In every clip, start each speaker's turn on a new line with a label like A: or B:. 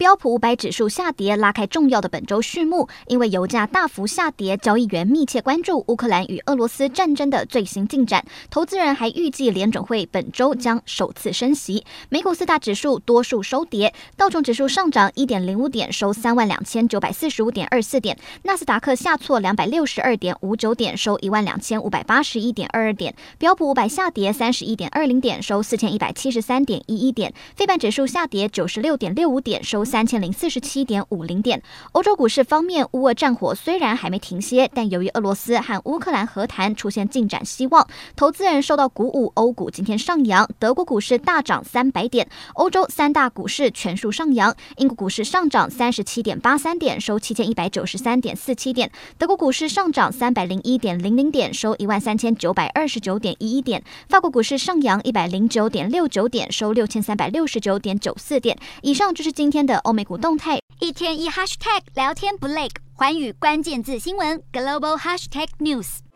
A: 标普五百指数下跌，拉开重要的本周序幕。因为油价大幅下跌，交易员密切关注乌克兰与俄罗斯战争的最新进展。投资人还预计联准会本周将首次升息。美股四大指数多数收跌，道琼指数上涨一点零五点，收三万两千九百四十五点二四点；纳斯达克下挫两百六十二点五九点，收一万两千五百八十一点二二点；标普五百下跌三十一点二零点，收四千一百七十三点一一点；非半指数下跌九十六点六五点，收。三千零四十七点五零点。欧洲股市方面，乌俄战火虽然还没停歇，但由于俄罗斯和乌克兰和谈出现进展希望，投资人受到鼓舞，欧股今天上扬。德国股市大涨三百点，欧洲三大股市全数上扬。英国股市上涨三十七点八三点，收七千一百九十三点四七点。德国股市上涨三百零一点零零点，收一万三千九百二十九点一一点。法国股市上扬一百零九点六九点，收六千三百六十九点九四点。以上就是今天的。欧美股动态，一天一 hashtag 聊天不累，环宇关键字新闻 global hashtag news。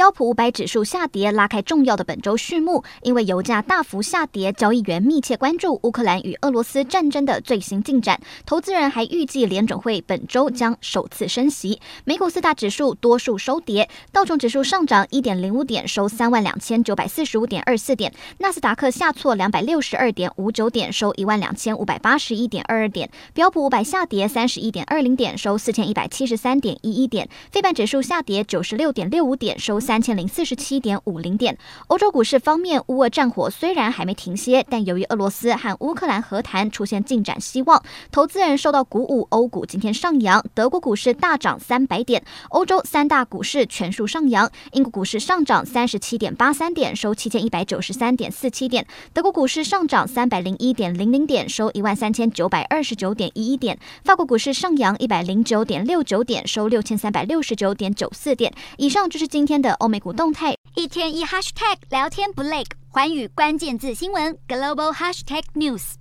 A: 标普五百指数下跌，拉开重要的本周序幕。因为油价大幅下跌，交易员密切关注乌克兰与俄罗斯战争的最新进展。投资人还预计联准会本周将首次升息。美股四大指数多数收跌，道琼指数上涨一点零五点，收三万两千九百四十五点二四点；纳斯达克下挫两百六十二点五九点，收一万两千五百八十一点二二点；标普五百下跌三十一点二零点，收四千一百七十三点一一点；费半指数下跌九十六点六五点，收。三千零四十七点五零点。欧洲股市方面，乌俄战火虽然还没停歇，但由于俄罗斯和乌克兰和谈出现进展希望，投资人受到鼓舞，欧股今天上扬。德国股市大涨三百点，欧洲三大股市全数上扬。英国股市上涨三十七点八三点，收七千一百九十三点四七点。德国股市上涨三百零一点零零点，收一万三千九百二十九点一一点。法国股市上扬一百零九点六九点，收六千三百六十九点九四点。以上就是今天的。欧美股动态，一天一 hashtag 聊天不累，环宇关键字新闻 global hashtag news。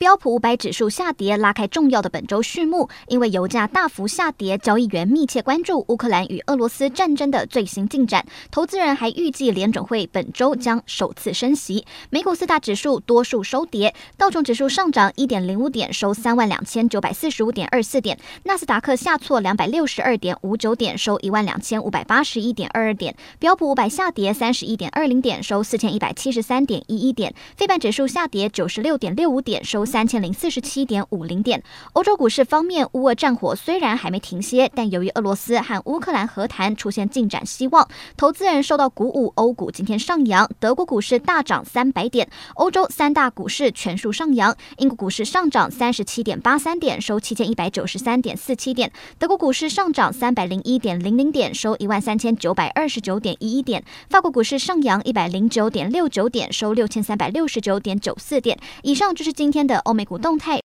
A: 标普五百指数下跌，拉开重要的本周序幕。因为油价大幅下跌，交易员密切关注乌克兰与俄罗斯战争的最新进展。投资人还预计联准会本周将首次升息。美股四大指数多数收跌，道琼指数上涨一点零五点，收三万两千九百四十五点二四点；纳斯达克下挫两百六十二点五九点，收一万两千五百八十一点二二点；标普五百下跌三十一点二零点，收四千一百七十三点一一点；费半指数下跌九十六点六五点，收。三千零四十七点五零点。欧洲股市方面，乌俄战火虽然还没停歇，但由于俄罗斯和乌克兰和谈出现进展希望，投资人受到鼓舞，欧股今天上扬。德国股市大涨三百点，欧洲三大股市全数上扬。英国股市上涨三十七点八三点，收七千一百九十三点四七点。德国股市上涨三百零一点零零点，收一万三千九百二十九点一一点。法国股市上扬一百零九点六九点，收六千三百六十九点九四点。以上就是今天的。欧美股动态。